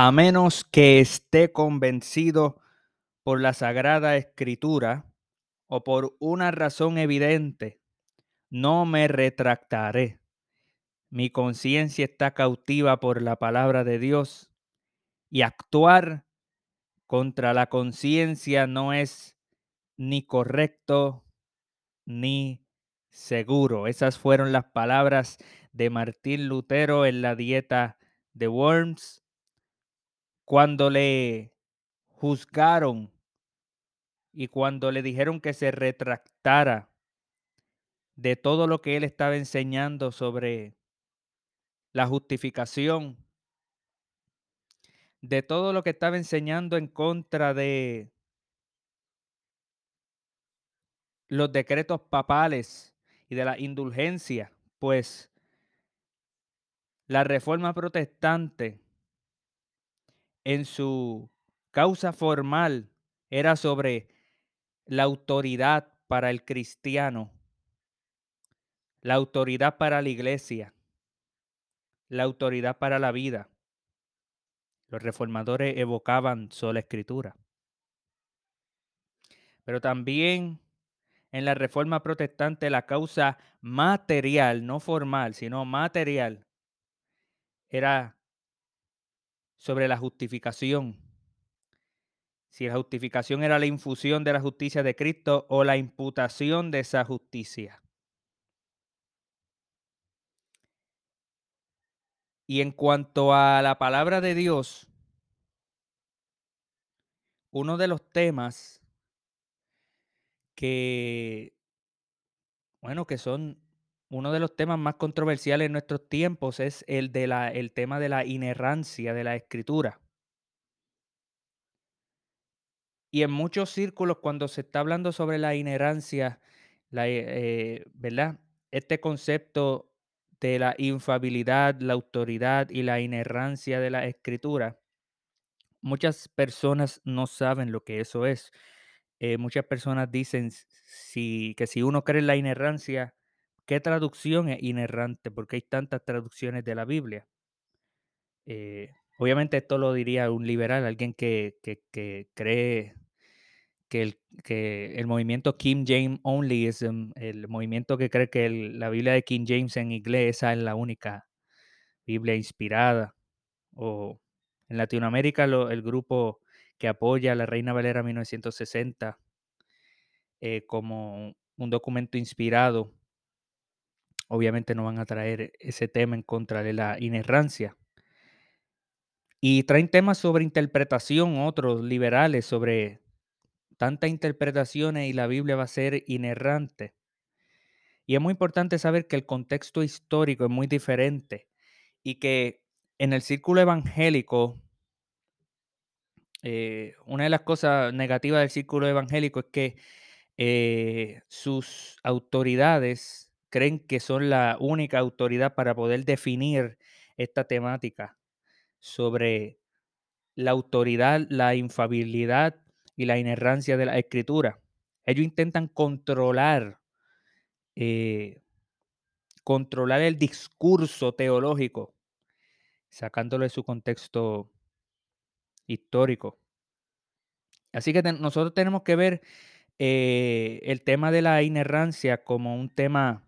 a menos que esté convencido por la Sagrada Escritura o por una razón evidente, no me retractaré. Mi conciencia está cautiva por la palabra de Dios y actuar contra la conciencia no es ni correcto ni seguro. Esas fueron las palabras de Martín Lutero en la dieta de Worms cuando le juzgaron y cuando le dijeron que se retractara de todo lo que él estaba enseñando sobre la justificación, de todo lo que estaba enseñando en contra de los decretos papales y de la indulgencia, pues la reforma protestante en su causa formal era sobre la autoridad para el cristiano, la autoridad para la iglesia, la autoridad para la vida. Los reformadores evocaban sola escritura. Pero también en la reforma protestante la causa material, no formal, sino material, era sobre la justificación. Si la justificación era la infusión de la justicia de Cristo o la imputación de esa justicia. Y en cuanto a la palabra de Dios, uno de los temas que, bueno, que son uno de los temas más controversiales en nuestros tiempos es el, de la, el tema de la inerrancia de la escritura. Y en muchos círculos, cuando se está hablando sobre la inerrancia, la, eh, ¿verdad? Este concepto de la infabilidad, la autoridad y la inerrancia de la escritura, muchas personas no saben lo que eso es. Eh, muchas personas dicen si, que si uno cree en la inerrancia, ¿qué traducción es inerrante? Porque hay tantas traducciones de la Biblia. Eh, obviamente esto lo diría un liberal, alguien que, cree que el, que el movimiento King James Onlyism, el movimiento que cree que la Biblia de King James en inglés esa es la única Biblia inspirada. O en Latinoamérica el grupo que apoya a la Reina Valera 1960 eh, como un documento inspirado, obviamente no van a traer ese tema en contra de la inerrancia. Y traen temas sobre interpretación, otros liberales, sobre tantas interpretaciones y la Biblia va a ser inerrante. Y es muy importante saber que el contexto histórico es muy diferente y que en el círculo evangélico, eh, una de las cosas negativas del círculo evangélico es que eh, sus autoridades creen que son la única autoridad para poder definir esta temática sobre la autoridad, la infabilidad y la inerrancia de la escritura. Ellos intentan controlar, eh, controlar el discurso teológico, sacándolo de su contexto histórico. Así que nosotros tenemos que ver eh, el tema de la inerrancia como un tema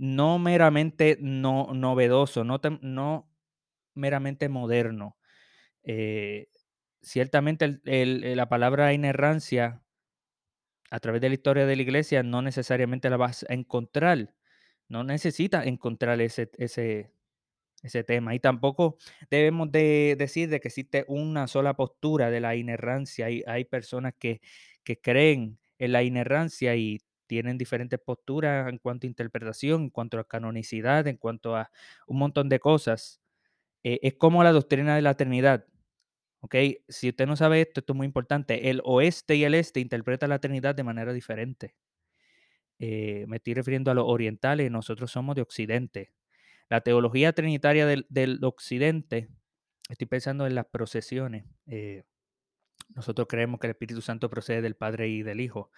no meramente no, novedoso, no, no meramente moderno. Eh, ciertamente la palabra inerrancia a través de la historia de la iglesia no necesariamente la vas a encontrar. No necesitas encontrar ese, ese, ese tema. Y tampoco debemos de decir de que existe una sola postura de la inerrancia. Hay, hay personas que, que creen en la inerrancia y tienen diferentes posturas en cuanto a interpretación, en cuanto a canonicidad, en cuanto a un montón de cosas. Eh, es como la doctrina de la Trinidad. ¿ok? Si usted no sabe esto, esto es muy importante. El oeste y el este interpretan la Trinidad de manera diferente. Eh, me estoy refiriendo a los orientales, nosotros somos de Occidente. La teología trinitaria del, Occidente, estoy pensando en las procesiones. Eh, nosotros creemos que el Espíritu Santo procede del Padre y del Hijo.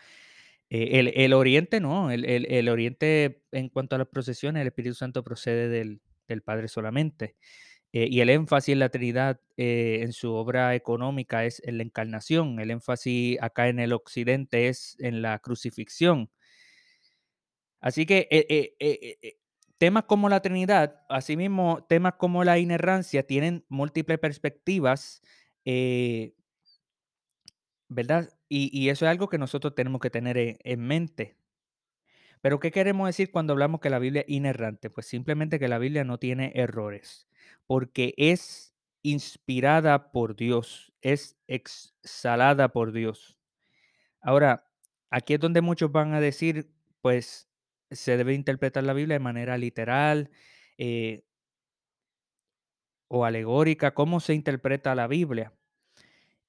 Eh, el, Oriente no, el, Oriente en cuanto a las procesiones, el Espíritu Santo procede del, del Padre solamente. Eh, y el énfasis en la Trinidad eh, en su obra económica es en la encarnación. El énfasis acá en el occidente es en la crucifixión. Así que temas como la Trinidad, asimismo temas como la inerrancia, tienen múltiples perspectivas, ¿verdad? Y, eso es algo que nosotros tenemos que tener en, en mente. Pero ¿qué queremos decir cuando hablamos que la Biblia es inerrante? Pues simplemente que la Biblia no tiene errores, porque es inspirada por Dios, es exhalada por Dios. Ahora, aquí es donde muchos van a decir, pues se debe interpretar la Biblia de manera literal eh, o alegórica, cómo se interpreta la Biblia.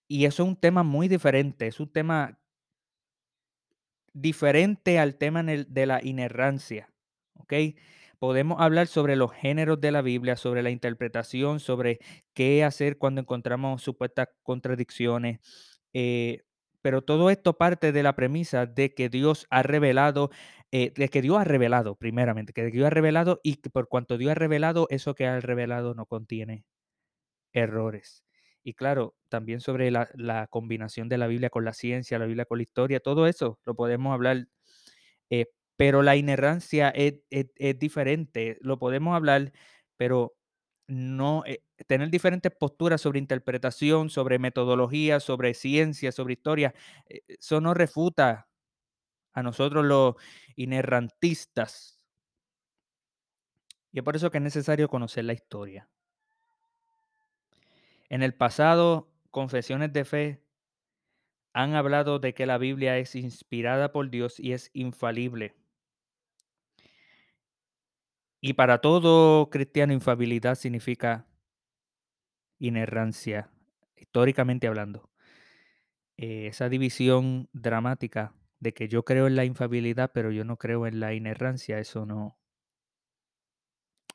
Y eso es un tema muy diferente, es un tema diferente al tema de la inerrancia. ¿ok? Podemos hablar sobre los géneros de la Biblia, sobre la interpretación, sobre qué hacer cuando encontramos supuestas contradicciones. eh, pero todo esto parte de la premisa de que Dios ha revelado, eh, de que Dios ha revelado, primeramente, que Dios ha revelado y que por cuanto Dios ha revelado, eso que ha revelado no contiene errores. Y claro, también sobre la, combinación de la Biblia con la ciencia, la Biblia con la historia, todo eso lo podemos hablar, eh, pero la inerrancia es diferente, lo podemos hablar, pero no eh, tener diferentes posturas sobre interpretación, sobre metodología, sobre ciencia, sobre historia, eh, eso no refuta a nosotros los inerrantistas. Y es por eso que es necesario conocer la historia. En el pasado, confesiones de fe han hablado de que la Biblia es inspirada por Dios y es infalible. Y para todo cristiano, infabilidad significa inerrancia, históricamente hablando. Eh, esa división dramática de que yo creo en la infabilidad, pero yo no creo en la inerrancia, eso no.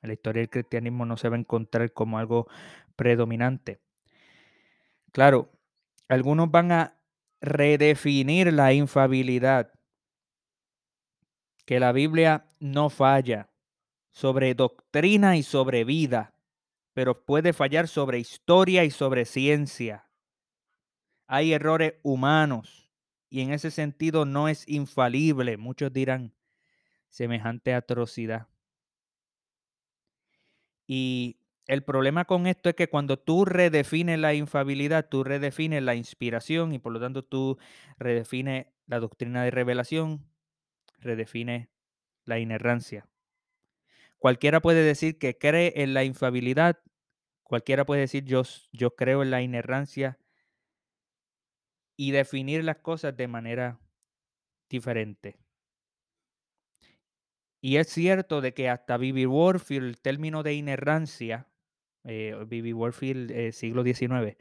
En la historia del cristianismo no se va a encontrar como algo predominante. Claro, algunos van a redefinir la infabilidad, que la Biblia no falla sobre doctrina y sobre vida, pero puede fallar sobre historia y sobre ciencia. Hay errores humanos y en ese sentido no es infalible. Muchos dirán semejante atrocidad. Y el problema con esto es que cuando tú redefines la infabilidad, tú redefines la inspiración y por lo tanto tú redefines la doctrina de revelación, redefines la inerrancia. Cualquiera puede decir que cree en la infabilidad, cualquiera puede decir yo, yo creo en la inerrancia y definir las cosas de manera diferente. Y es cierto de que hasta Bibi Warfield, el término de inerrancia, eh, Bibi Warfield, eh, siglo XIX,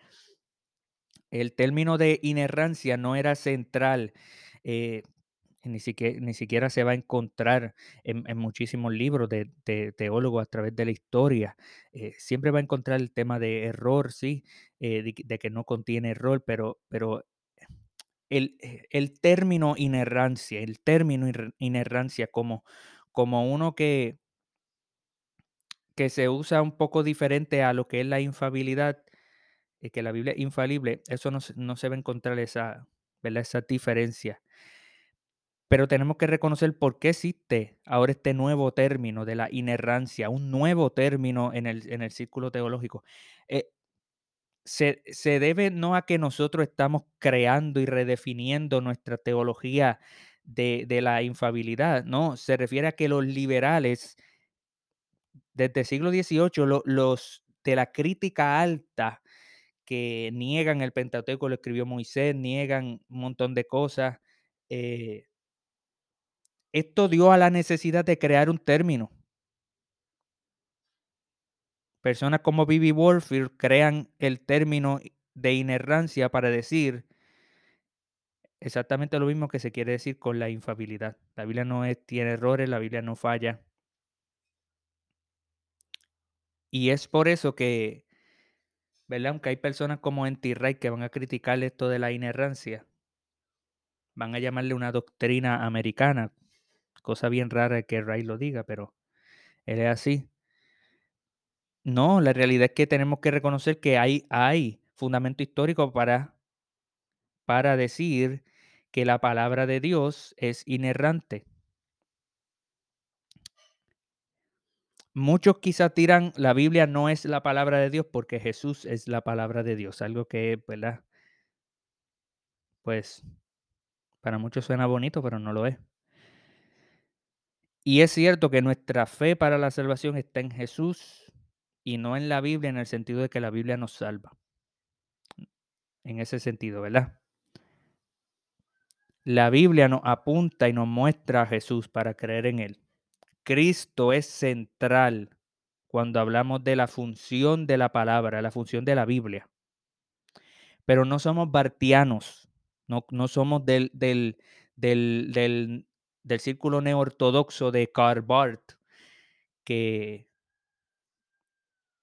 el término de inerrancia no era central. eh, ni siquiera, ni siquiera se va a encontrar en, en muchísimos libros de, de teólogos a través de la historia. Eh, siempre va a encontrar el tema de error, sí, eh, de, de que no contiene error, pero, pero el, eh, el término inerrancia, el término iner- inerrancia como, como uno que, que se usa un poco diferente a lo que es la infabilidad, eh, que la Biblia es infalible, eso no, no se va a encontrar esa, esa diferencia. Pero tenemos que reconocer por qué existe ahora este nuevo término de la inerrancia, un nuevo término en el, en el círculo teológico. Eh, se, se debe no a que nosotros estamos creando y redefiniendo nuestra teología de, de la infabilidad, no, se refiere a que los liberales desde el siglo XVIII, lo- los de la crítica alta que niegan el Pentateuco, lo escribió Moisés, niegan un montón de cosas. eh, esto dio a la necesidad de crear un término. Personas como Bibi Warfield crean el término de inerrancia para decir exactamente lo mismo que se quiere decir con la infabilidad. La Biblia no tiene errores, la Biblia no falla. Y es por eso que, ¿verdad? Aunque hay personas como Anti-Wright que van a criticar esto de la inerrancia, van a llamarle una doctrina americana, cosa bien rara que Wright lo diga, pero él es así. No, la realidad es que tenemos que reconocer que hay hay fundamento histórico para para decir que la palabra de Dios es inerrante. Muchos quizá tiran la Biblia no es la palabra de Dios porque Jesús es la palabra de Dios, algo que, ¿verdad? Pues para muchos suena bonito, pero no lo es. Y es cierto que nuestra fe para la salvación está en Jesús y no en la Biblia en el sentido de que la Biblia nos salva. En ese sentido, ¿verdad? La Biblia nos apunta y nos muestra a Jesús para creer en Él. Cristo es central cuando hablamos de la función de la palabra, la función de la Biblia. Pero no somos bartianos, no, somos del, del, del, del, del círculo neortodoxo de Karl Barth, que,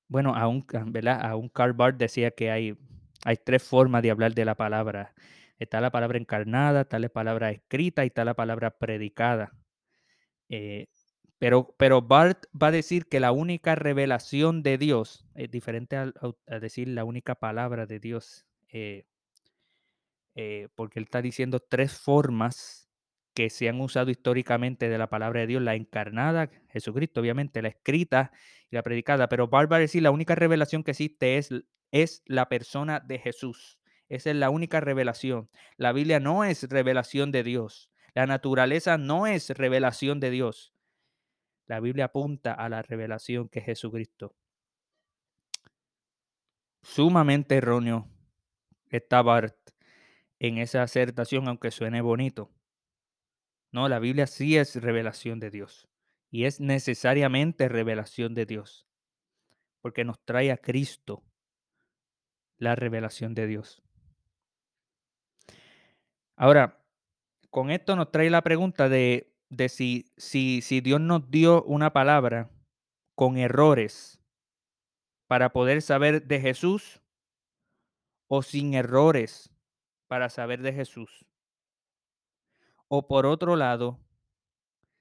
bueno, aún, ¿verdad? Aún Karl Barth decía que hay, hay tres formas de hablar de la palabra. Está la palabra encarnada, está la palabra escrita y está la palabra predicada. Eh, pero, pero Bart va a decir que la única revelación de Dios, es diferente a, a decir la única palabra de Dios, eh, eh, porque él está diciendo tres formas que se han usado históricamente de la palabra de Dios, la encarnada, Jesucristo, obviamente, la escrita y la predicada, pero Bart va a decir la única revelación que existe es, es la persona de Jesús. Esa es la única revelación. La Biblia no es revelación de Dios. La naturaleza no es revelación de Dios. La Biblia apunta a la revelación que es Jesucristo. Sumamente erróneo está Bart en esa acertación, aunque suene bonito. No, la Biblia sí es revelación de Dios y es necesariamente revelación de Dios, porque nos trae a Cristo la revelación de Dios. Ahora, con esto nos trae la pregunta de, de si, si, si Dios nos dio una palabra con errores para poder saber de Jesús o sin errores para saber de Jesús. O por otro lado,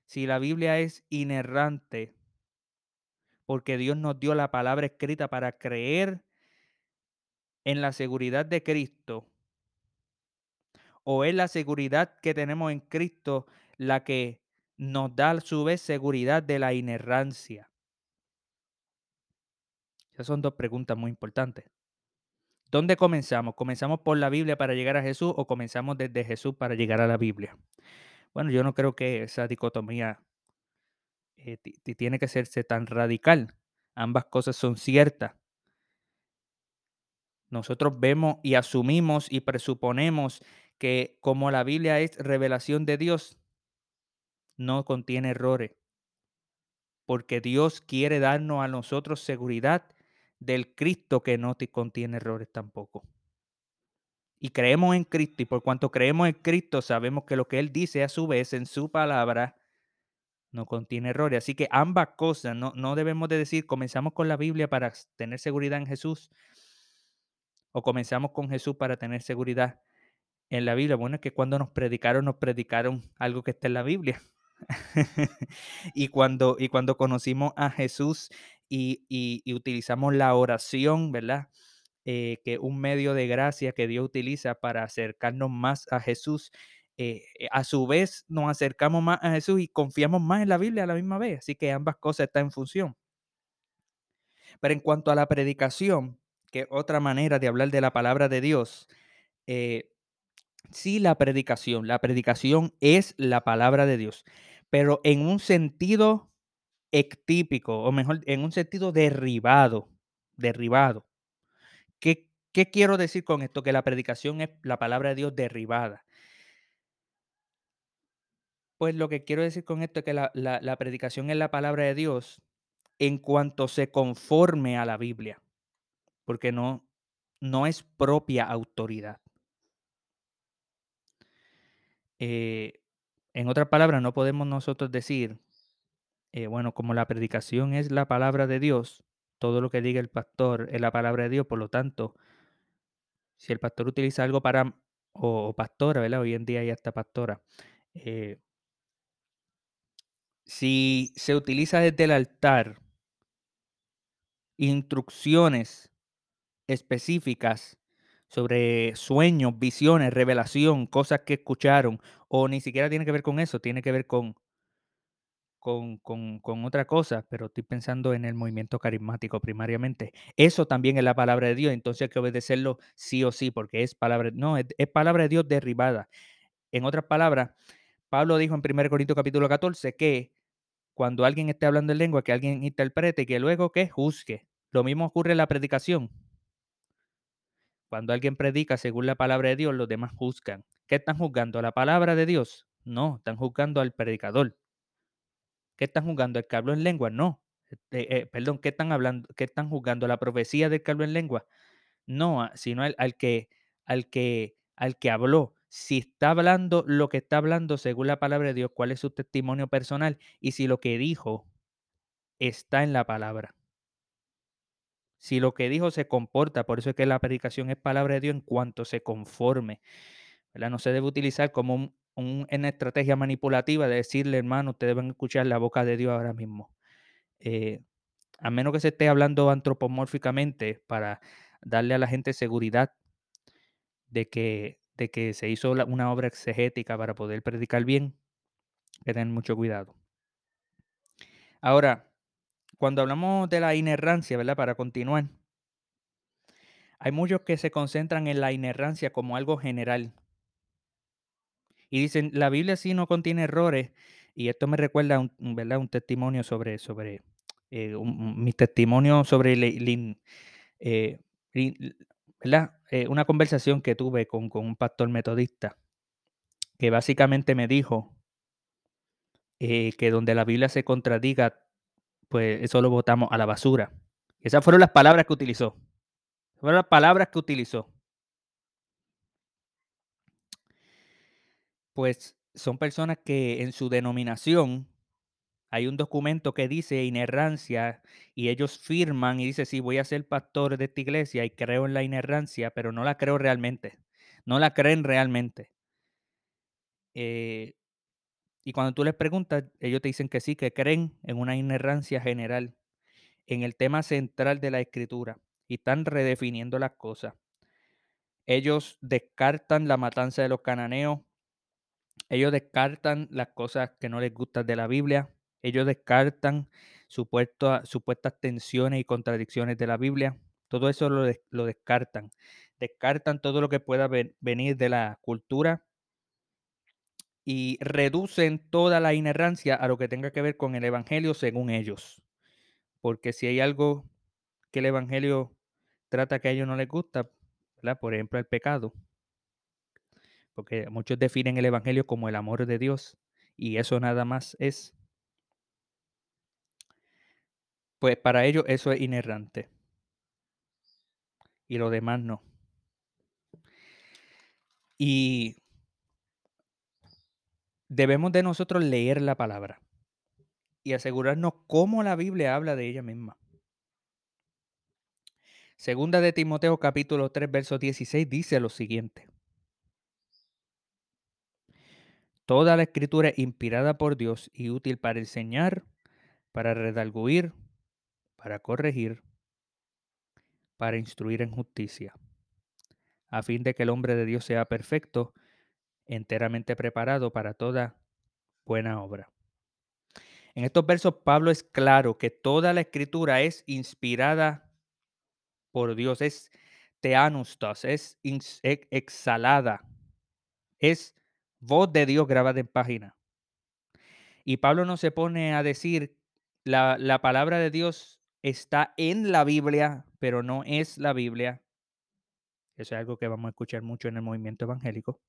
si la Biblia es inerrante, porque Dios nos dio la palabra escrita para creer en la seguridad de Cristo, o es la seguridad que tenemos en Cristo la que nos da a su vez seguridad de la inerrancia. Esas son dos preguntas muy importantes. ¿Dónde comenzamos? ¿Comenzamos por la Biblia para llegar a Jesús o comenzamos desde Jesús para llegar a la Biblia? Bueno, yo no creo que esa dicotomía eh, tiene que serse tan radical. Ambas cosas son ciertas. Nosotros vemos y asumimos y presuponemos que como la Biblia es revelación de Dios, no contiene errores. Porque Dios quiere darnos a nosotros seguridad del Cristo que no contiene errores tampoco. Y creemos en Cristo y por cuanto creemos en Cristo sabemos que lo que Él dice a su vez en su palabra no contiene errores. Así que ambas cosas, no, no debemos de decir comenzamos con la Biblia para tener seguridad en Jesús o comenzamos con Jesús para tener seguridad en la Biblia. Bueno, es que cuando nos predicaron, nos predicaron algo que está en la Biblia. y, cuando, y cuando conocimos a Jesús y, y, utilizamos la oración, ¿verdad? Eh, que un medio de gracia que Dios utiliza para acercarnos más a Jesús, eh, eh, a su vez nos acercamos más a Jesús y confiamos más en la Biblia a la misma vez. Así que ambas cosas están en función. Pero en cuanto a la predicación, que otra manera de hablar de la palabra de Dios, sí la predicación, la predicación es la palabra de Dios, pero en un sentido ectípico, o mejor, en un sentido derribado, derribado. ¿Qué, ¿Qué quiero decir con esto? Que la predicación es la palabra de Dios derribada. Pues lo que quiero decir con esto es que la, la, predicación es la palabra de Dios en cuanto se conforme a la Biblia, porque no, no es propia autoridad. Eh, en otras palabras, no podemos nosotros decir, eh, bueno, como la predicación es la palabra de Dios, todo lo que diga el pastor es la palabra de Dios, por lo tanto, si el pastor utiliza algo para, o, pastora, ¿verdad? Hoy en día ya está pastora. Eh, si se utiliza desde el altar instrucciones específicas sobre sueños, visiones, revelación, cosas que escucharon, o ni siquiera tiene que ver con eso, tiene que ver con con con otra cosa, pero estoy pensando en el movimiento carismático primariamente. Eso también es la palabra de Dios, entonces hay que obedecerlo sí o sí, porque es palabra no, es es palabra de Dios derribada. En otras palabras, Pablo dijo en 1 Corintios capítulo 14 que cuando alguien esté hablando en lengua, que alguien interprete y que luego, que Juzgue. Lo mismo ocurre en la predicación. Cuando alguien predica según la palabra de Dios, los demás juzgan. ¿Qué están juzgando? ¿A la palabra de Dios? No, están juzgando al predicador. ¿Qué están juzgando? ¿El que en lengua? No. Eh, eh, perdón, ¿qué están hablando? ¿Qué están juzgando? ¿La profecía del que en lengua? No, sino al, al, que, al, que, al que habló. Si está hablando lo que está hablando según la palabra de Dios, cuál es su testimonio personal y si lo que dijo está en la palabra. Si lo que dijo se comporta, por eso es que la predicación es palabra de Dios en cuanto se conforme. No se debe utilizar como un, un, una estrategia manipulativa de decirle, hermano, ustedes deben escuchar la boca de Dios ahora mismo. Eh, a menos que se esté hablando antropomórficamente para darle a la gente seguridad de que, se hizo una obra exegética para poder predicar bien, que tener mucho cuidado. Ahora, cuando hablamos de la inerrancia, ¿verdad? Para continuar, hay muchos que se concentran en la inerrancia como algo general. Y dicen, la Biblia sí no contiene errores. Y esto me recuerda un, ¿verdad? un testimonio sobre, sobre eh, mi testimonio sobre eh. Eh, una conversación que tuve con, con, un pastor metodista que básicamente me dijo que donde la Biblia se contradiga, pues eso lo votamos a la basura. Esas fueron las palabras que utilizó. Fueron las palabras que utilizó. Pues son personas que en su denominación hay un documento que dice inerrancia y ellos firman y dice, sí, voy a ser pastor de esta iglesia y creo en la inerrancia, pero no la creo realmente. No la creen realmente. Eh, y cuando tú les preguntas, ellos te dicen que sí, que creen en una inerrancia general, en el tema central de la escritura, y están redefiniendo las cosas. Ellos descartan la matanza de los cananeos, ellos descartan las cosas que no les gustan de la Biblia, ellos descartan supuestas tensiones y contradicciones de la Biblia, todo eso lo, descartan. Descartan todo lo que pueda ven, venir de la cultura y reducen toda la inerrancia a lo que tenga que ver con el Evangelio según ellos. Porque si hay algo que el Evangelio trata que a ellos no les gusta, por ejemplo el pecado, porque muchos definen el Evangelio como el amor de Dios y eso nada más es, pues para ellos eso es inerrante y lo demás no. Y debemos de nosotros leer la palabra y asegurarnos cómo la Biblia habla de ella misma. Segunda de Timoteo capítulo 3 verso 16 dice lo siguiente. Toda la escritura es inspirada por Dios y útil para enseñar, para redarguir, para corregir, para instruir en justicia, a fin de que el hombre de Dios sea perfecto, enteramente preparado para toda buena obra. En estos versos Pablo es claro que toda la escritura es inspirada por Dios, es teanustos, es exhalada, es voz de Dios grabada en página. Y Pablo no se pone a decir, la palabra de Dios está en la Biblia, pero no es la Biblia. Eso es algo que vamos a escuchar mucho en el movimiento evangélico.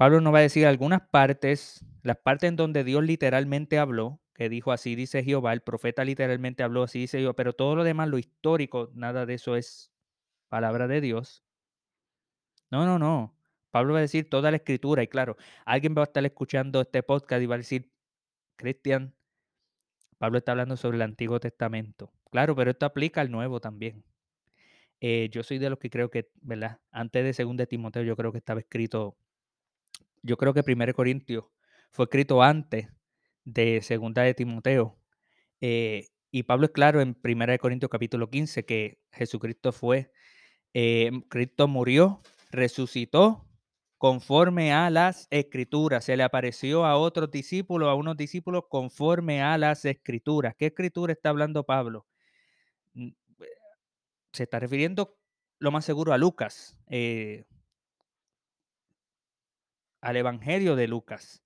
Pablo nos va a decir algunas partes, las partes en donde Dios literalmente habló, que dijo así dice Jehová, el profeta literalmente habló así dice Jehová, pero todo lo demás, lo histórico, nada de eso es palabra de Dios. No, no, no. Pablo va a decir toda la escritura y claro, alguien va a estar escuchando este podcast y va a decir, Cristian, Pablo está hablando sobre el Antiguo Testamento. Claro, pero esto aplica al Nuevo también. Eh, yo soy de los que creo que, ¿verdad? Antes de 2 de Timoteo, yo creo que estaba escrito, yo creo que 1 Corintios fue escrito antes de 2 de Timoteo. Eh, Y Pablo es claro en 1 Corintios capítulo 15 que Jesucristo fue, eh, Cristo murió, resucitó conforme a las escrituras. Se le apareció a otros discípulos, a unos discípulos conforme a las escrituras. ¿Qué escritura está hablando Pablo? Mm, eh, se está refiriendo lo más seguro a Lucas, al Evangelio de Lucas.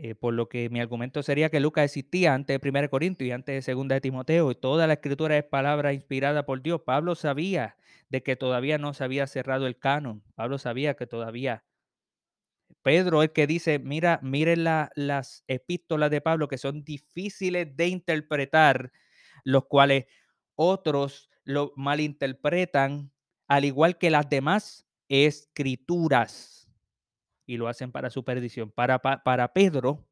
Eh, por lo que mi argumento sería que Lucas existía antes de 1 Corintios y antes de 2 de Timoteo, y toda la escritura es palabra inspirada por Dios. Pablo sabía de que todavía no se había cerrado el canon. Pablo sabía que todavía. Pedro es que dice, mira, miren las epístolas de Pablo que son difíciles de interpretar, los cuales otros lo malinterpretan, al igual que las demás escrituras y lo hacen para su perdición. Para, para Pedro,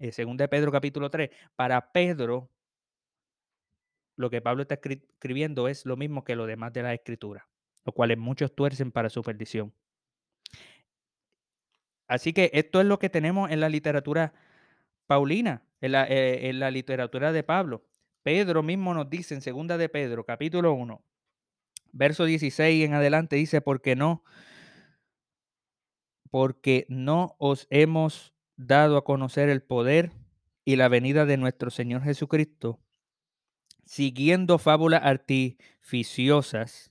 eh, según de Pedro capítulo 3, para Pedro, lo que Pablo está escribiendo es lo mismo que lo demás de la escritura, lo cual muchos tuercen para su perdición. Así que esto es lo que tenemos en la literatura paulina, en la, eh, literatura de Pablo. Pedro mismo nos dice en segunda de Pedro, capítulo 1, verso 16 en adelante, dice, porque no porque no os hemos dado a conocer el poder y la venida de nuestro Señor Jesucristo, siguiendo fábulas artificiosas,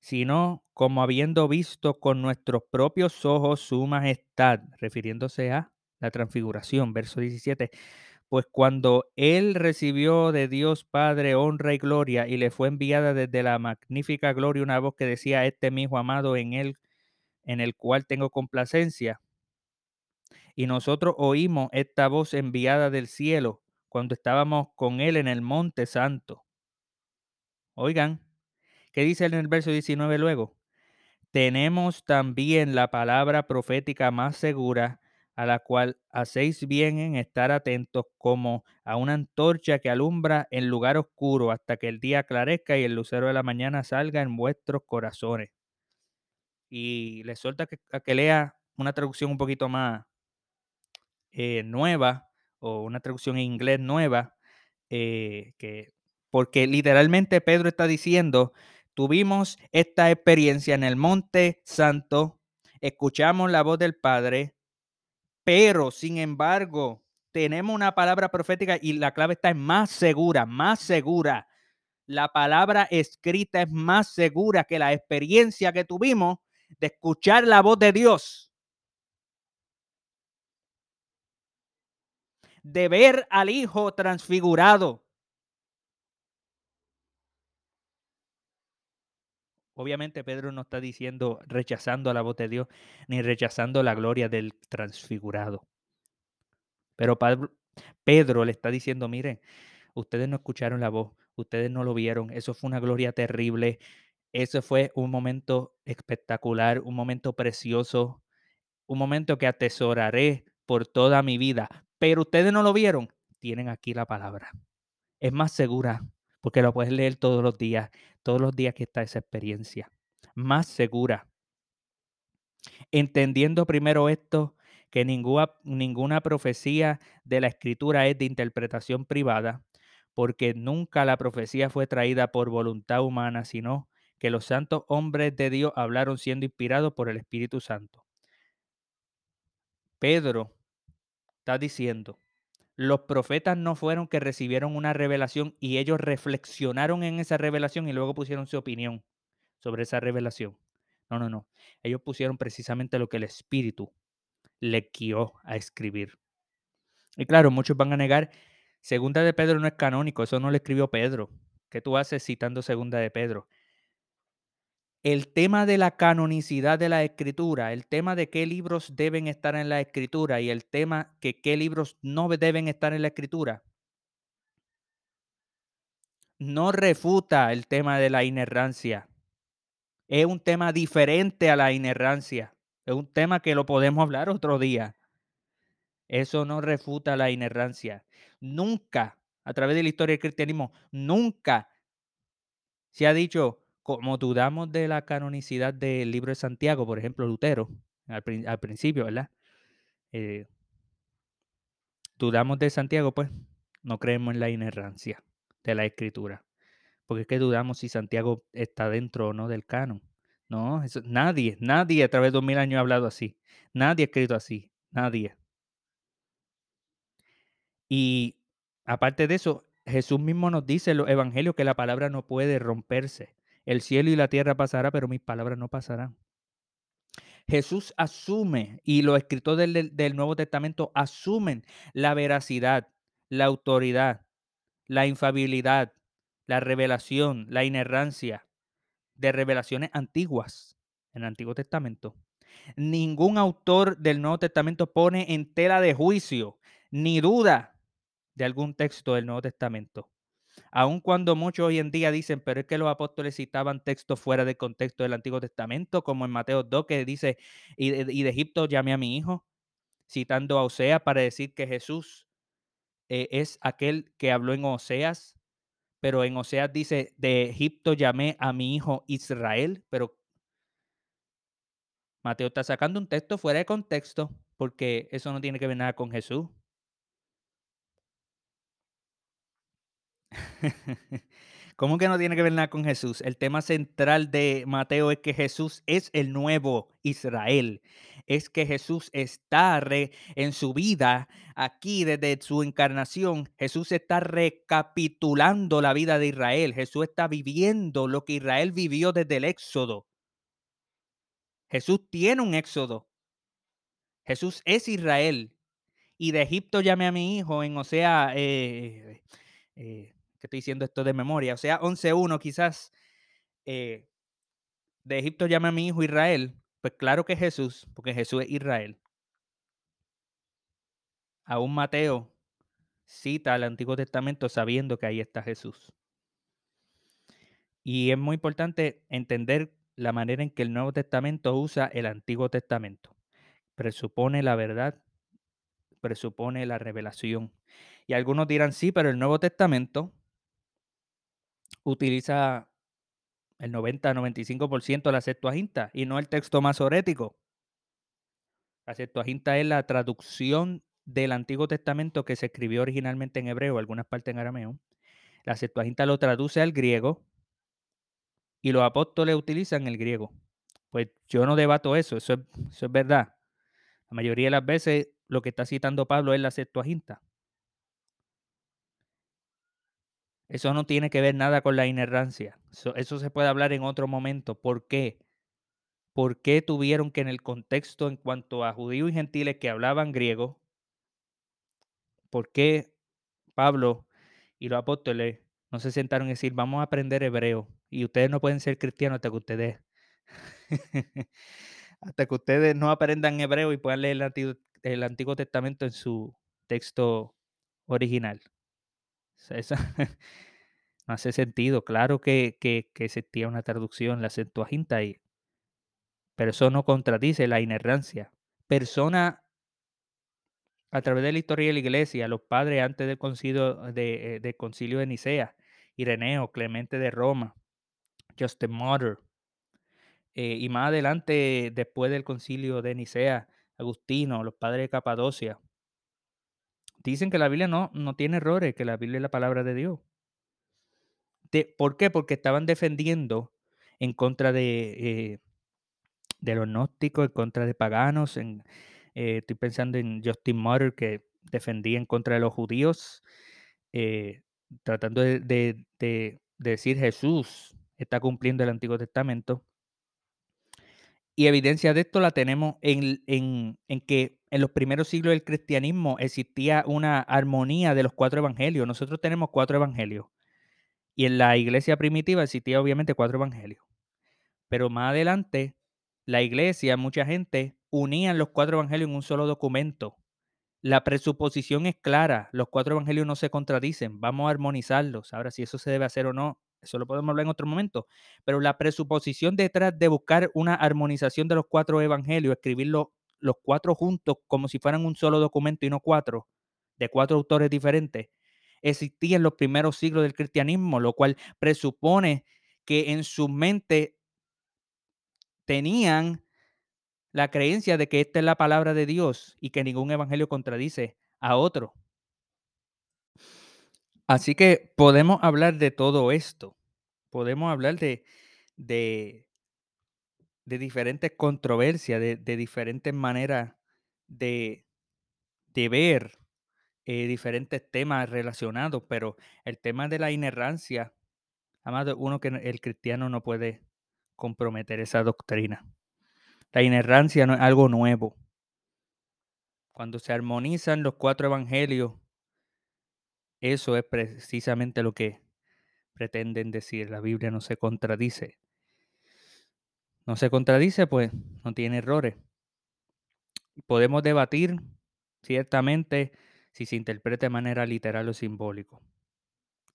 sino como habiendo visto con nuestros propios ojos su majestad, refiriéndose a la transfiguración, verso 17. Pues cuando él recibió de Dios Padre honra y gloria y le fue enviada desde la magnífica gloria una voz que decía, este mi hijo amado en él en el cual tengo complacencia. Y nosotros oímos esta voz enviada del cielo cuando estábamos con él en el monte santo. Oigan, ¿qué dice en el verso 19 luego? Tenemos también la palabra profética más segura, a la cual hacéis bien en estar atentos como a una antorcha que alumbra en lugar oscuro hasta que el día aclarezca y el lucero de la mañana salga en vuestros corazones y le suelta que, a que lea una traducción un poquito más eh, nueva o una traducción en inglés nueva, eh, que, porque literalmente Pedro está diciendo, tuvimos esta experiencia en el Monte Santo, escuchamos la voz del Padre, pero sin embargo tenemos una palabra profética y la clave está en más segura, más segura. La palabra escrita es más segura que la experiencia que tuvimos de escuchar la voz de Dios, de ver al Hijo transfigurado. Obviamente Pedro no está diciendo rechazando a la voz de Dios ni rechazando la gloria del transfigurado. Pero Pedro le está diciendo, miren, ustedes no escucharon la voz, ustedes no lo vieron, eso fue una gloria terrible, eso fue un momento espectacular, un momento precioso, un momento que atesoraré por toda mi vida. Pero ustedes no lo vieron, tienen aquí la palabra. Es más segura porque lo puedes leer todos los días, todos los días que está esa experiencia. Más segura. Entendiendo primero esto, que ninguna, ninguna profecía de la escritura es de interpretación privada, porque nunca la profecía fue traída por voluntad humana, sino que los santos hombres de Dios hablaron siendo inspirados por el Espíritu Santo. Pedro está diciendo, los profetas no fueron que recibieron una revelación y ellos reflexionaron en esa revelación y luego pusieron su opinión sobre esa revelación. No, no, no. Ellos pusieron precisamente lo que el Espíritu le guió a escribir. Y claro, muchos van a negar, segunda de Pedro no es canónico, eso no lo escribió Pedro. ¿Qué tú haces citando segunda de Pedro? El tema de la canonicidad de la escritura, el tema de qué libros deben estar en la escritura y el tema que qué libros no deben estar en la escritura, no refuta el tema de la inerrancia. Es un tema diferente a la inerrancia. Es un tema que lo podemos hablar otro día. Eso no refuta la inerrancia. Nunca, a través de la historia del cristianismo, nunca se ha dicho como dudamos de la canonicidad del libro de Santiago, por ejemplo, Lutero, al, principio, ¿verdad? Eh, dudamos de Santiago, pues no creemos en la inerrancia. de la escritura. Porque es que dudamos si Santiago está dentro o no del canon. No, nadie, nadie a través de dos mil años ha hablado así. Nadie ha escrito así. Nadie. Y aparte de eso, Jesús mismo nos dice en los evangelios que la palabra no puede romperse. El cielo y la tierra pasará, pero mis palabras no pasarán. Jesús asume, y los escritores del, del, Nuevo Testamento asumen la veracidad, la autoridad, la infabilidad, la revelación, la inerrancia de revelaciones antiguas en el Antiguo Testamento. Ningún autor del Nuevo Testamento pone en tela de juicio ni duda de algún texto del Nuevo Testamento. Aun cuando muchos hoy en día dicen, pero es que los apóstoles citaban textos fuera del contexto del Antiguo Testamento, como en Mateo 2, que dice, y de, Egipto llamé a mi hijo, citando a Osea para decir que Jesús eh, es aquel que habló en Oseas, pero en Oseas dice, de Egipto llamé a mi hijo Israel, pero Mateo está sacando un texto fuera de contexto, porque eso no tiene que ver nada con Jesús. ¿Cómo que no tiene que ver nada con Jesús? El tema central de Mateo es que Jesús es el nuevo Israel. Es que Jesús está en su vida, aquí desde su encarnación, Jesús está recapitulando la vida de Israel. Jesús está viviendo lo que Israel vivió desde el Éxodo. Jesús tiene un Éxodo. Jesús es Israel. Y de Egipto llamé a mi hijo en Osea... Eh, eh, que estoy diciendo esto de memoria, o sea, 11.1 quizás, eh, de Egipto llama a mi hijo Israel, pues claro que Jesús, porque Jesús es Israel. Aún Mateo cita al Antiguo Testamento sabiendo que ahí está Jesús. Y es muy importante entender la manera en que el Nuevo Testamento usa el Antiguo Testamento. Presupone la verdad, presupone la revelación. Y algunos dirán, sí, pero el Nuevo Testamento utiliza el 90-95% de la Septuaginta y no el texto masorético. La Septuaginta es la traducción del Antiguo Testamento que se escribió originalmente en hebreo, algunas partes en arameo. La Septuaginta lo traduce al griego y los apóstoles utilizan el griego. Pues yo no debato eso, es, eso es verdad. La mayoría de las veces lo que está citando Pablo es la Septuaginta. Eso no tiene que ver nada con la inerrancia. Eso, eso, se puede hablar en otro momento. ¿Por qué? ¿Por qué tuvieron que en el contexto en cuanto a judíos y gentiles que hablaban griego, por qué Pablo y los apóstoles no se sentaron a decir, vamos a aprender hebreo y ustedes no pueden ser cristianos hasta que ustedes, hasta que ustedes no aprendan hebreo y puedan leer el Antiguo, el Antiguo Testamento en su texto original? Esa, no hace sentido. Claro que, que, que existía una traducción, la Septuaginta, y, pero eso no contradice la inerrancia. Persona a través de la historia de la iglesia, los padres antes del concilio de, de concilio de Nicea, Ireneo, Clemente de Roma, Justin Martyr, eh, y más adelante, después del concilio de Nicea, Agustino, los padres de Capadocia, dicen que la Biblia no, no tiene errores, que la Biblia es la palabra de Dios. De, ¿Por qué? Porque estaban defendiendo en contra de, eh, los gnósticos, en contra de paganos. En, eh, estoy pensando en Justin Martyr, que defendía en contra de los judíos, eh, tratando de, de, de, decir Jesús está cumpliendo el Antiguo Testamento. Y evidencia de esto la tenemos en, en, en, que en los primeros siglos del cristianismo existía una armonía de los cuatro evangelios. Nosotros tenemos cuatro evangelios. Y en la iglesia primitiva existía obviamente cuatro evangelios. Pero más adelante, la iglesia, mucha gente, unían los cuatro evangelios en un solo documento. La presuposición es clara, los cuatro evangelios no se contradicen, vamos a armonizarlos. Ahora, si eso se debe hacer o no, eso lo podemos hablar en otro momento, pero la presuposición detrás de buscar una armonización de los cuatro evangelios, escribirlos los cuatro juntos como si fueran un solo documento y no cuatro, de cuatro autores diferentes, existía en los primeros siglos del cristianismo, lo cual presupone que en su mente tenían la creencia de que esta es la palabra de Dios y que ningún evangelio contradice a otro. Así que podemos hablar de todo esto. Podemos hablar de, de, de diferentes controversias, de, diferentes maneras de, de ver eh, diferentes temas relacionados, pero el tema de la inerrancia, amado, uno que el cristiano no puede comprometer esa doctrina. La inerrancia no es algo nuevo. Cuando se armonizan los cuatro evangelios, eso es precisamente lo que pretenden decir. La Biblia no se contradice. No se contradice, pues no tiene errores. Podemos debatir ciertamente si se interpreta de manera literal o simbólico,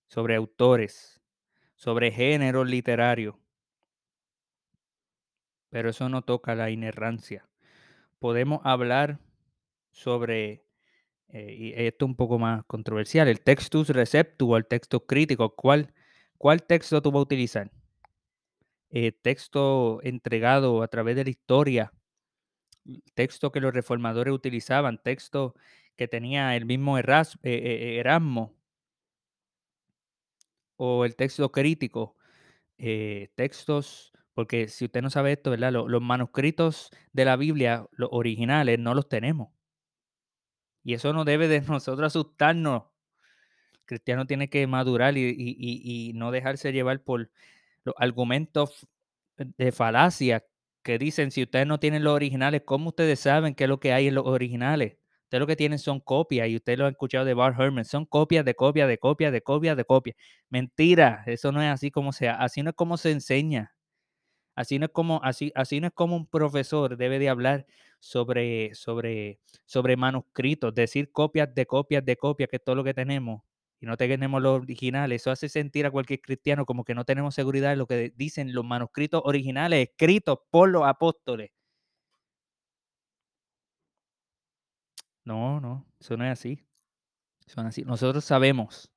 sobre autores, sobre géneros literarios, pero eso no toca la inerrancia. Podemos hablar sobre, eh, y esto es un poco más controversial, el textus receptu o el texto crítico. ¿Cuál, cuál texto tú vas a utilizar? Eh, texto entregado a través de la historia, texto que los reformadores utilizaban, texto que tenía el mismo eh, eh, Erasmo, o el texto crítico, textos, porque si usted no sabe esto, ¿verdad? Lo- los manuscritos de la Biblia, los originales, no los tenemos. Y eso no debe de nosotros asustarnos. El cristiano tiene que madurar y- y no dejarse llevar por los argumentos de falacia que dicen, si ustedes no tienen los originales, ¿cómo ustedes saben qué es lo que hay en los originales? Ustedes lo que tienen son copias y usted lo ha escuchado de Bart Herman, son copias de copias de copias de copias de copias. Mentira, eso no es así como sea, así no es como se enseña. Así no es como, así, así no es como un profesor debe de hablar sobre, sobre, sobre manuscritos, decir copias de copias de copias, que es todo lo que tenemos, y no tenemos los originales. Eso hace sentir a cualquier cristiano como que no tenemos seguridad de lo que dicen los manuscritos originales escritos por los apóstoles. No, no, eso no es así. Son así. Nosotros sabemos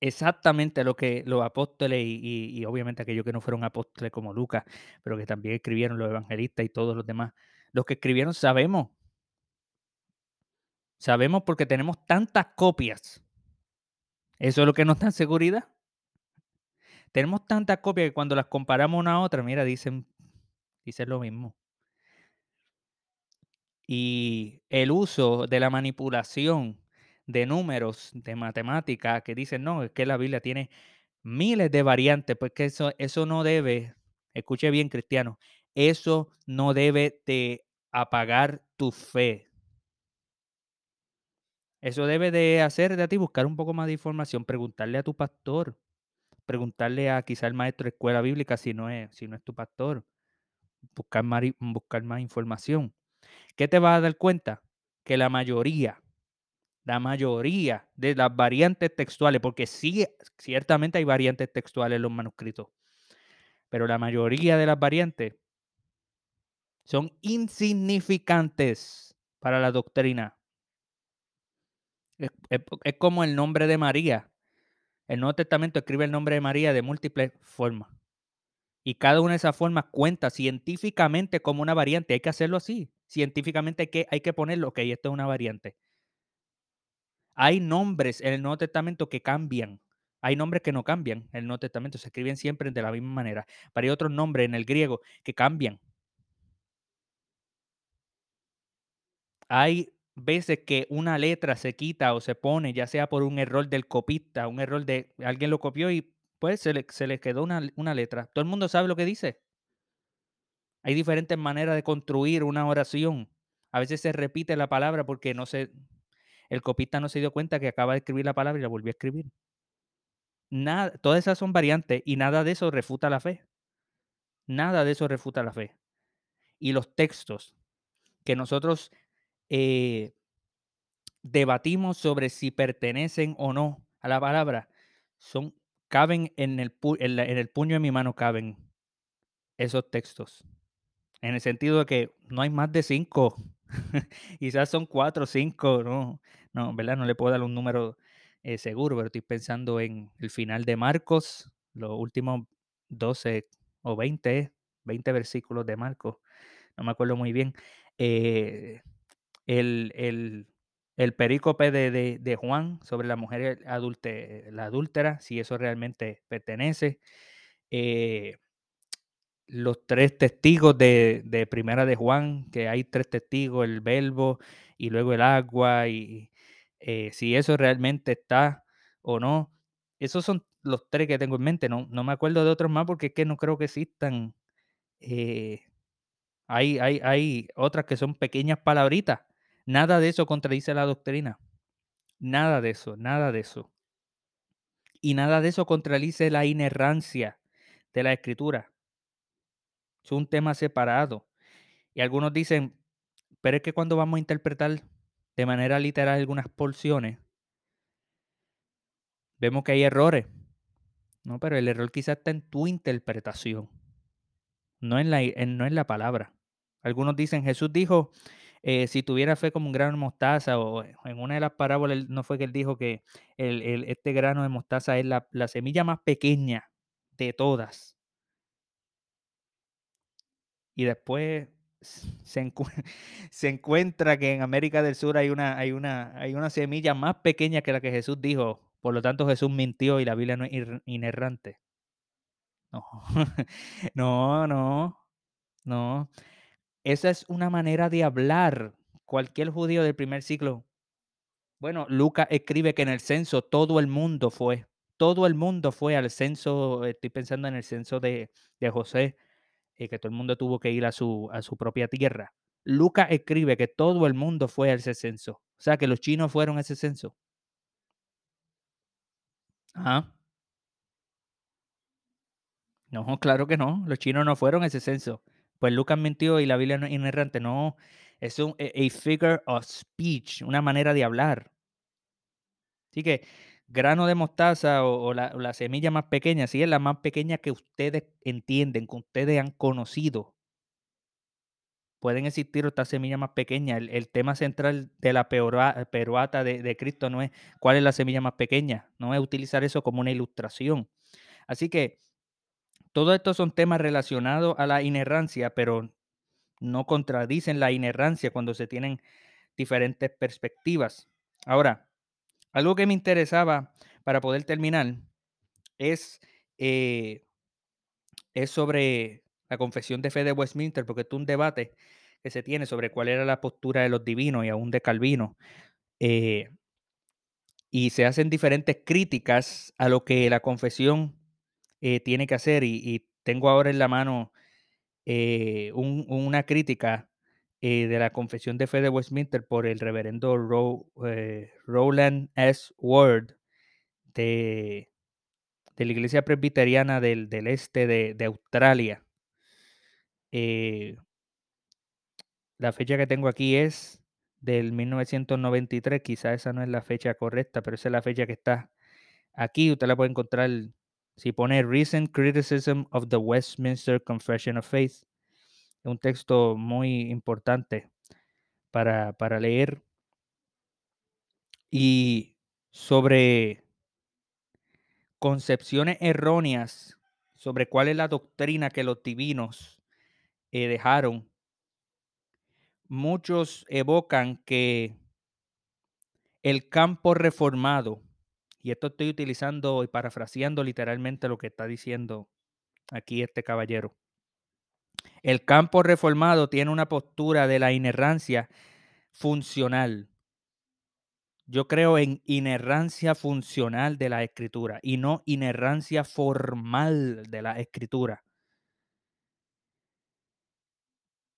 exactamente lo que los apóstoles y, y- y obviamente aquellos que no fueron apóstoles como Lucas, pero que también escribieron los evangelistas y todos los demás, los que escribieron sabemos Sabemos porque tenemos tantas copias. Eso es lo que nos da seguridad. Tenemos tantas copias que cuando las comparamos una a otra, mira, dicen, dicen lo mismo. Y el uso de la manipulación de números, de matemática, que dicen, no, es que la Biblia tiene miles de variantes, pues que eso, eso no debe, escuche bien, cristiano, eso no debe de apagar tu fe. Eso debe de hacer de ti buscar un poco más de información, preguntarle a tu pastor, preguntarle a quizá el maestro de escuela bíblica si no es, si no es tu pastor, buscar más, buscar más información. ¿Qué te vas a dar cuenta? Que la mayoría, la mayoría de las variantes textuales, porque sí, ciertamente hay variantes textuales en los manuscritos, pero la mayoría de las variantes son insignificantes para la doctrina. Es, como el nombre de María. El Nuevo Testamento escribe el nombre de María de múltiples formas. Y cada una de esas formas cuenta científicamente como una variante. Hay que hacerlo así. Científicamente hay que, hay que ponerlo, ok, esto es una variante. Hay nombres en el Nuevo Testamento que cambian. Hay nombres que no cambian en el Nuevo Testamento, se escriben siempre de la misma manera. Pero hay otros nombres en el griego que cambian. Hay veces que una letra se quita o se pone, ya sea por un error del copista, un error de alguien lo copió y pues se le, se le quedó una, una letra. Todo el mundo sabe lo que dice. Hay diferentes maneras de construir una oración. A veces se repite la palabra porque no se, el copista no se dio cuenta que acaba de escribir la palabra y la volvió a escribir. Nada, todas esas son variantes y nada de eso refuta la fe. Nada de eso refuta la fe. Y los textos que nosotros eh, debatimos sobre si pertenecen o no a la palabra, son, caben en el, puño de mi mano, caben esos textos. En el sentido de que no hay más de 5. Quizás son 4 o 5, no, no, ¿verdad? No le puedo dar un número eh, seguro, pero estoy pensando en el final de Marcos, los últimos 12 o 20, 20 versículos de Marcos, no me acuerdo muy bien. eh, el, el, el perícope de, de, Juan sobre la mujer adulte, la adúltera, si eso realmente pertenece. Eh, los tres testigos de, de, Primera de Juan, que hay tres testigos, el verbo y luego el agua, y eh, si eso realmente está o no. Esos son los tres que tengo en mente. No, no me acuerdo de otros más porque es que no creo que existan. Eh, hay, hay, hay otras que son pequeñas palabritas. Nada de eso contradice la doctrina. Nada de eso, nada de eso. Y nada de eso contradice la inerrancia de la escritura. Es un tema separado. Y algunos dicen, pero es que cuando vamos a interpretar de manera literal algunas porciones, vemos que hay errores. No, pero el error quizás está en tu interpretación, no en la, no en la palabra. Algunos dicen, Jesús dijo, eh, si tuviera fe como un grano de mostaza, o en una de las parábolas no fue que él dijo que el, este grano de mostaza es la, la semilla más pequeña de todas. Y después se, se, encuentra que en América del Sur hay una, hay, una, hay una semilla más pequeña que la que Jesús dijo. Por lo tanto, Jesús mintió y la Biblia no es inerrante. No, no, no, no. Esa es una manera de hablar. Cualquier judío del primer siglo. Bueno, Lucas escribe que en el censo todo el mundo fue. Todo el mundo fue al censo. Estoy pensando en el censo de, de José y que todo el mundo tuvo que ir a su, a su propia tierra. Lucas escribe que todo el mundo fue a ese censo. O sea, que los chinos fueron a ese censo. Ajá. No, claro que no. Los chinos no fueron a ese censo. Pues Lucas mintió y la Biblia no es inerrante. No, es un a figure of speech, una manera de hablar. Así que grano de mostaza o, la, semilla más pequeña, si es la más pequeña que ustedes entienden, que ustedes han conocido. Pueden existir otras semillas más pequeñas. El, tema central de la peruata de Cristo no es cuál es la semilla más pequeña, no es utilizar eso como una ilustración. Así que todos estos son temas relacionados a la inerrancia, pero no contradicen la inerrancia cuando se tienen diferentes perspectivas. Ahora, algo que me interesaba para poder terminar es, eh, es sobre la confesión de fe de Westminster, porque es un debate que se tiene sobre cuál era la postura de los divinos y aún de Calvino. Eh, y se hacen diferentes críticas a lo que la confesión eh, tiene que hacer. Y, tengo ahora en la mano eh, un, una crítica eh, de la confesión de fe de Westminster por el reverendo Ro, Roland S. Ward de, de, la Iglesia Presbiteriana del, del este de, de Australia. La fecha que tengo aquí es del 1993, quizá esa no es la fecha correcta, pero esa es la fecha que está aquí. Usted la puede encontrar si pone Recent Criticism of the Westminster Confession of Faith. Un texto muy importante para, para leer. Y sobre concepciones erróneas sobre cuál es la doctrina que los divinos eh, dejaron. Muchos evocan que el campo reformado, y esto estoy utilizando y parafraseando literalmente lo que está diciendo aquí este caballero. El campo reformado tiene una postura de la inerrancia funcional. Yo creo en inerrancia funcional de la escritura y no inerrancia formal de la escritura.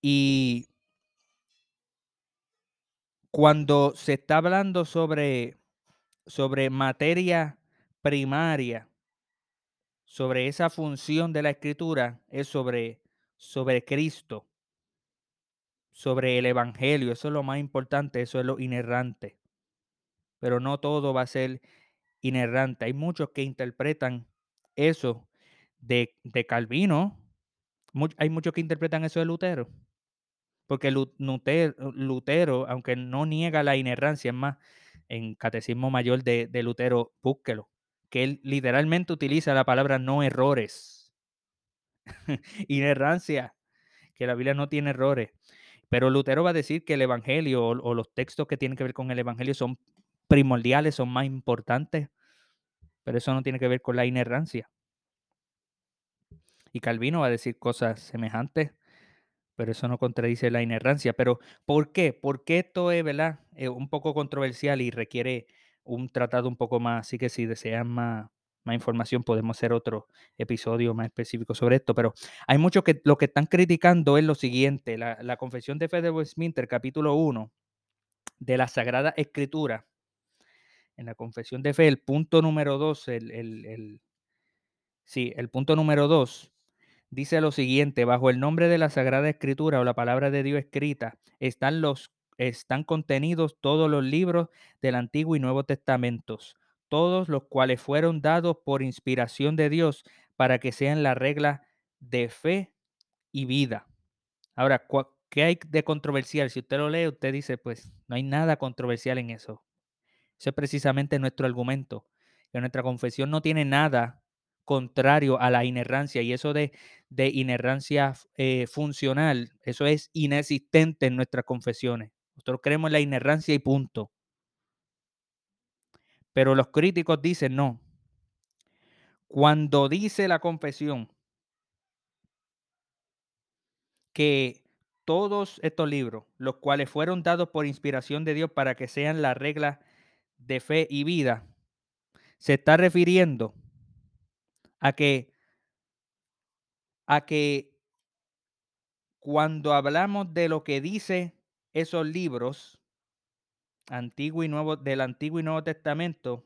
Y cuando se está hablando sobre, sobre materia primaria, sobre esa función de la escritura, es sobre, sobre Cristo, sobre el Evangelio. Eso es lo más importante, eso es lo inerrante. Pero no todo va a ser inerrante. Hay muchos que interpretan eso de, de Calvino. Hay muchos que interpretan eso de Lutero. Porque Lutero, Lutero, aunque no niega la inerrancia, es más, en Catecismo Mayor de, Lutero, búsquelo, que él literalmente utiliza la palabra no errores. inerrancia, que la Biblia no tiene errores. Pero Lutero va a decir que el evangelio o, o los textos que tienen que ver con el evangelio son primordiales, son más importantes, pero eso no tiene que ver con la inerrancia. Y Calvino va a decir cosas semejantes, pero eso no contradice la inerrancia. Pero ¿por qué? Porque esto es, ¿verdad? Eh, un poco controversial y requiere un tratado un poco más, así que si desean más, más información podemos hacer otro episodio más específico sobre esto, pero hay muchos que lo que están criticando es lo siguiente, la, la Confesión de Fe de Westminster, capítulo 1 de la Sagrada Escritura, en la Confesión de Fe, el punto número 2, el, el, sí, el punto número 2 dice lo siguiente, bajo el nombre de la Sagrada Escritura o la palabra de Dios escrita, están los están contenidos todos los libros del Antiguo y Nuevo Testamentos, todos los cuales fueron dados por inspiración de Dios para que sean la regla de fe y vida. Ahora, ¿qué hay de controversial? Si usted lo lee, usted dice, pues no hay nada controversial en eso. Ese es precisamente nuestro argumento, que nuestra confesión no tiene nada contrario a la inerrancia y eso de, de inerrancia eh, funcional, eso es inexistente en nuestras confesiones. Nosotros creemos en la inerrancia y punto. Pero los críticos dicen no. Cuando dice la confesión que todos estos libros, los cuales fueron dados por inspiración de Dios para que sean la regla de fe y vida, se está refiriendo a que, a que cuando hablamos de lo que dice esos libros, Antiguo y Nuevo, del Antiguo y Nuevo Testamento,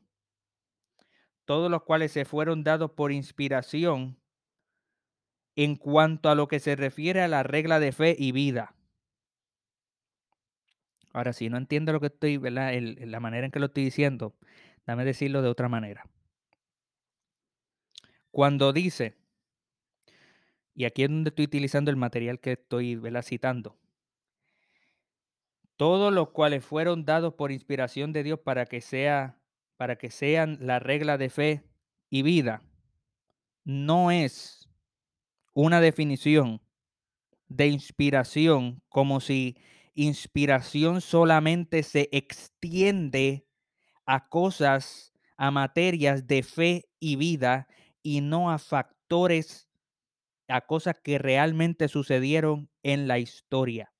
todos los cuales se fueron dados por inspiración en cuanto a lo que se refiere a la regla de fe y vida. Ahora, si no entiendo lo que estoy, ¿verdad? La manera en que lo estoy diciendo, dame decirlo de otra manera. Cuando dice, y aquí es donde estoy utilizando el material que estoy ¿verdad? citando, todos los cuales fueron dados por inspiración de Dios para que sea para que sean la regla de fe y vida no es una definición de inspiración como si inspiración solamente se extiende a cosas, a materias de fe y vida y no a factores, a cosas que realmente sucedieron en la historia.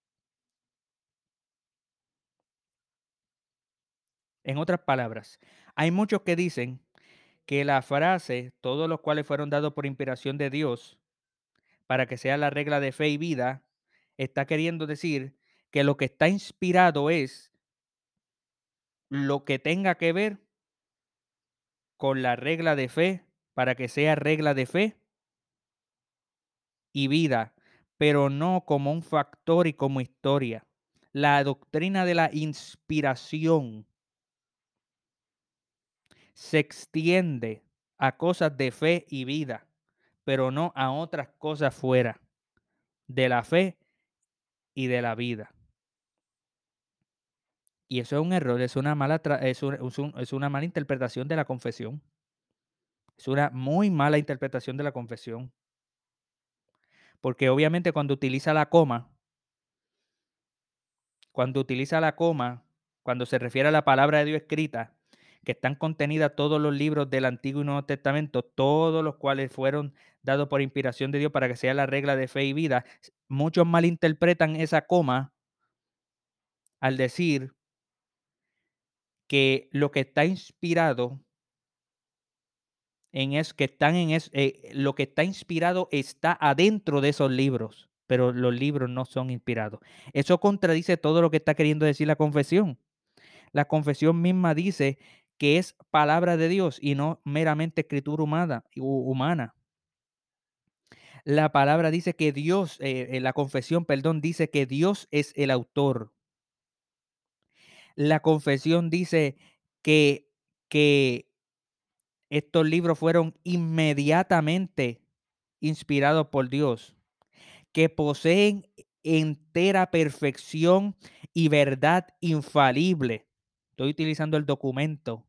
En otras palabras, hay muchos que dicen que la frase, todos los cuales fueron dados por inspiración de Dios, para que sea la regla de fe y vida, está queriendo decir que lo que está inspirado es lo que tenga que ver con la regla de fe, para que sea regla de fe y vida, pero no como un factor y como historia. La doctrina de la inspiración se extiende a cosas de fe y vida, pero no a otras cosas fuera de la fe y de la vida. Y eso es un error, es una mala, es, es una mala interpretación de la confesión. Es una muy mala interpretación de la confesión. Porque obviamente cuando utiliza la coma, cuando utiliza la coma, cuando se refiere a la palabra de Dios escrita, que están contenidas todos los libros del Antiguo y Nuevo Testamento, todos los cuales fueron dados por inspiración de Dios para que sea la regla de fe y vida, muchos malinterpretan esa coma al decir que lo que está inspirado en es que están en es, eh, lo que está inspirado está adentro de esos libros, pero los libros no son inspirados. Eso contradice todo lo que está queriendo decir la confesión. La confesión misma dice que es palabra de Dios y no meramente escritura humana. humana. La palabra dice que Dios, eh, la confesión, perdón, dice que Dios es el autor. La confesión dice que, que estos libros fueron inmediatamente inspirados por Dios, que poseen entera perfección y verdad infalible. Estoy utilizando el documento,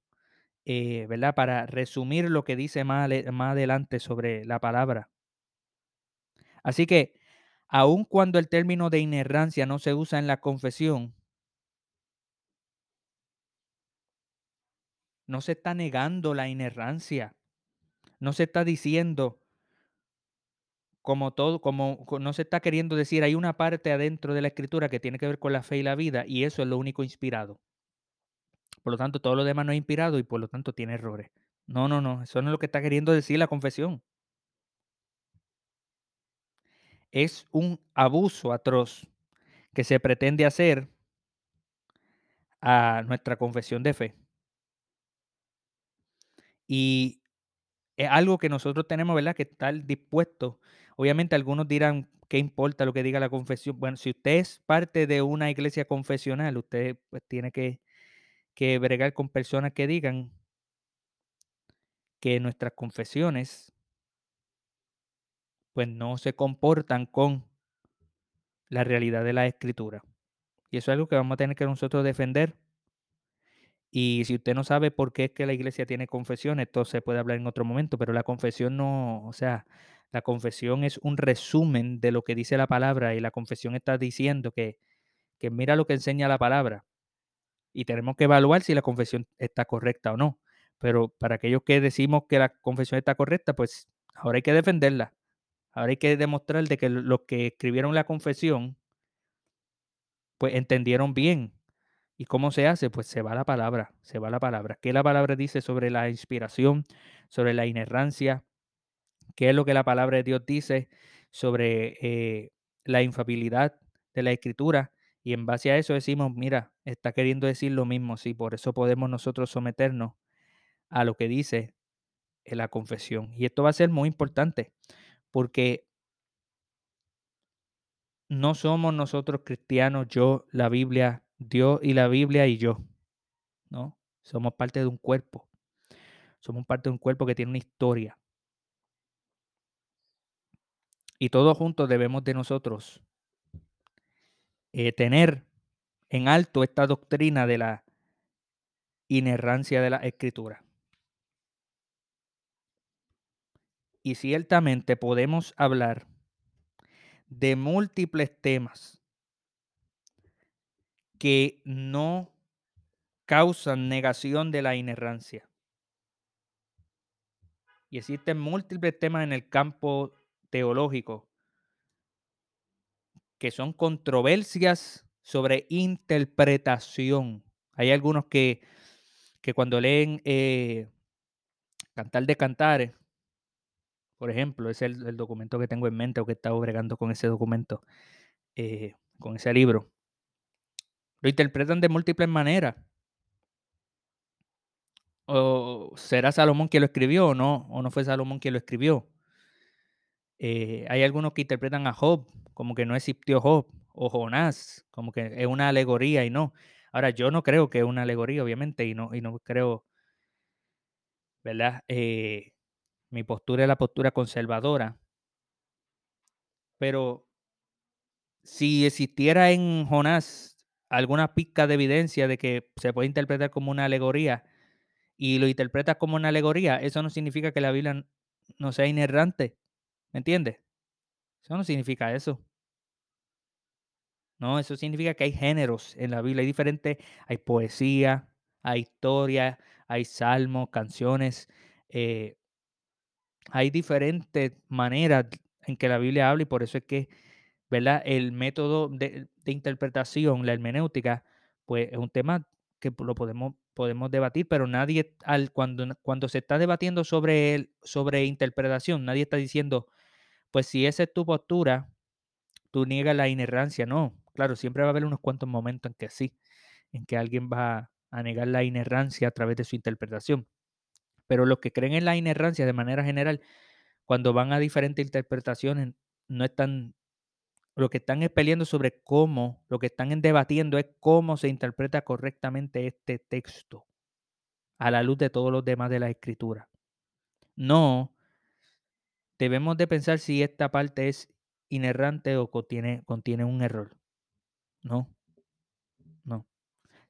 eh, ¿verdad? Para resumir lo que dice más, más adelante sobre la palabra. Así que aun cuando el término de inerrancia no se usa en la confesión, no se está negando la inerrancia, no se está diciendo como todo, como co- no se está queriendo decir, hay una parte adentro de la escritura que tiene que ver con la fe y la vida y eso es lo único inspirado. Por lo tanto, todo lo demás no es inspirado y por lo tanto tiene errores. No, no, no, eso no es lo que está queriendo decir la confesión. Es un abuso atroz que se pretende hacer a nuestra confesión de fe. Y es algo que nosotros tenemos, ¿verdad?, que estar dispuestos. Obviamente, algunos dirán, ¿qué importa lo que diga la confesión? Bueno, si usted es parte de una iglesia confesional, usted pues tiene que, que bregar con personas que digan que nuestras confesiones pues no se comportan con la realidad de la escritura. Y eso es algo que vamos a tener que nosotros defender. Y si usted no sabe por qué es que la iglesia tiene confesión, esto se puede hablar en otro momento, pero la confesión no, o sea, la confesión es un resumen de lo que dice la palabra y la confesión está diciendo que, que mira lo que enseña la palabra y tenemos que evaluar si la confesión está correcta o no. Pero para aquellos que decimos que la confesión está correcta, pues ahora hay que defenderla. Ahora hay que demostrar de que los que escribieron la confesión, pues entendieron bien ¿Y cómo se hace? Pues se va la palabra, se va la palabra. ¿Qué la palabra dice sobre la inspiración, sobre la inerrancia? ¿Qué es lo que la palabra de Dios dice sobre eh, la infabilidad de la escritura? Y en base a eso decimos, mira, está queriendo decir lo mismo, sí, por eso podemos nosotros someternos a lo que dice la confesión. Y esto va a ser muy importante, porque no somos nosotros cristianos, yo, la Biblia, Dios y la Biblia y yo. ¿no? Somos parte de un cuerpo. Somos parte de un cuerpo que tiene una historia. Y todos juntos debemos de nosotros eh, tener en alto esta doctrina de la inerrancia de la escritura. Y ciertamente podemos hablar de múltiples temas que no causan negación de la inerrancia. Y existen múltiples temas en el campo teológico que son controversias sobre interpretación. Hay algunos que, que cuando leen eh, Cantar de Cantares, por ejemplo, es el, el, documento que tengo en mente o que he estado bregando con ese documento, eh, con ese libro, lo interpretan de múltiples maneras. O será Salomón quien lo escribió o no, o no fue Salomón quien lo escribió. Eh, hay algunos que interpretan a Job como que no existió Job, o Jonás, como que es una alegoría y no. Ahora, yo no creo que es una alegoría, obviamente, y no, y no creo, ¿verdad? Eh, mi postura es la postura conservadora. Pero si existiera en Jonás alguna pizca de evidencia de que se puede interpretar como una alegoría y lo interpretas como una alegoría, eso no significa que la Biblia no sea inerrante. ¿Me entiendes? Eso no significa eso. No, eso significa que hay géneros en la Biblia, hay diferentes, hay poesía, hay historia, hay salmos, canciones, eh, hay diferentes maneras en que la Biblia habla y por eso es que, ¿verdad? El método de, interpretación, la hermenéutica, pues es un tema que lo podemos, podemos debatir, pero nadie, al, cuando, cuando se está debatiendo sobre, sobre interpretación, nadie está diciendo, pues si esa es tu postura, tú niegas la inerrancia, no, Claro, siempre va a haber unos cuantos momentos en que sí, en que alguien va a negar la inerrancia a través de su interpretación. Pero los que creen en la inerrancia de manera general, cuando van a diferentes interpretaciones, no están, lo que están es peleando sobre cómo, lo que están debatiendo es cómo se interpreta correctamente este texto a la luz de todos los demás de la escritura. No, debemos de pensar si esta parte es inerrante o contiene, contiene un error. No, no.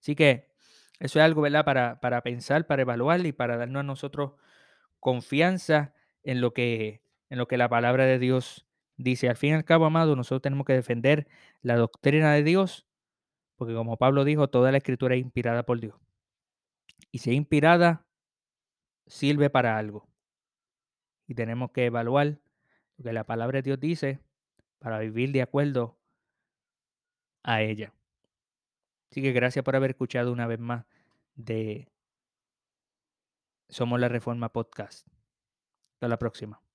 Así que eso es algo, ¿verdad? Para, para pensar, para evaluar y para darnos a nosotros confianza en lo que, en lo que la palabra de Dios Dice, al fin y al cabo, amado, nosotros tenemos que defender la doctrina de Dios, porque como Pablo dijo, toda la escritura es inspirada por Dios. Y si es inspirada, sirve para algo. Y tenemos que evaluar lo que la palabra de Dios dice para vivir de acuerdo a ella. Así que gracias por haber escuchado una vez más de Somos la Reforma Podcast. Hasta la próxima.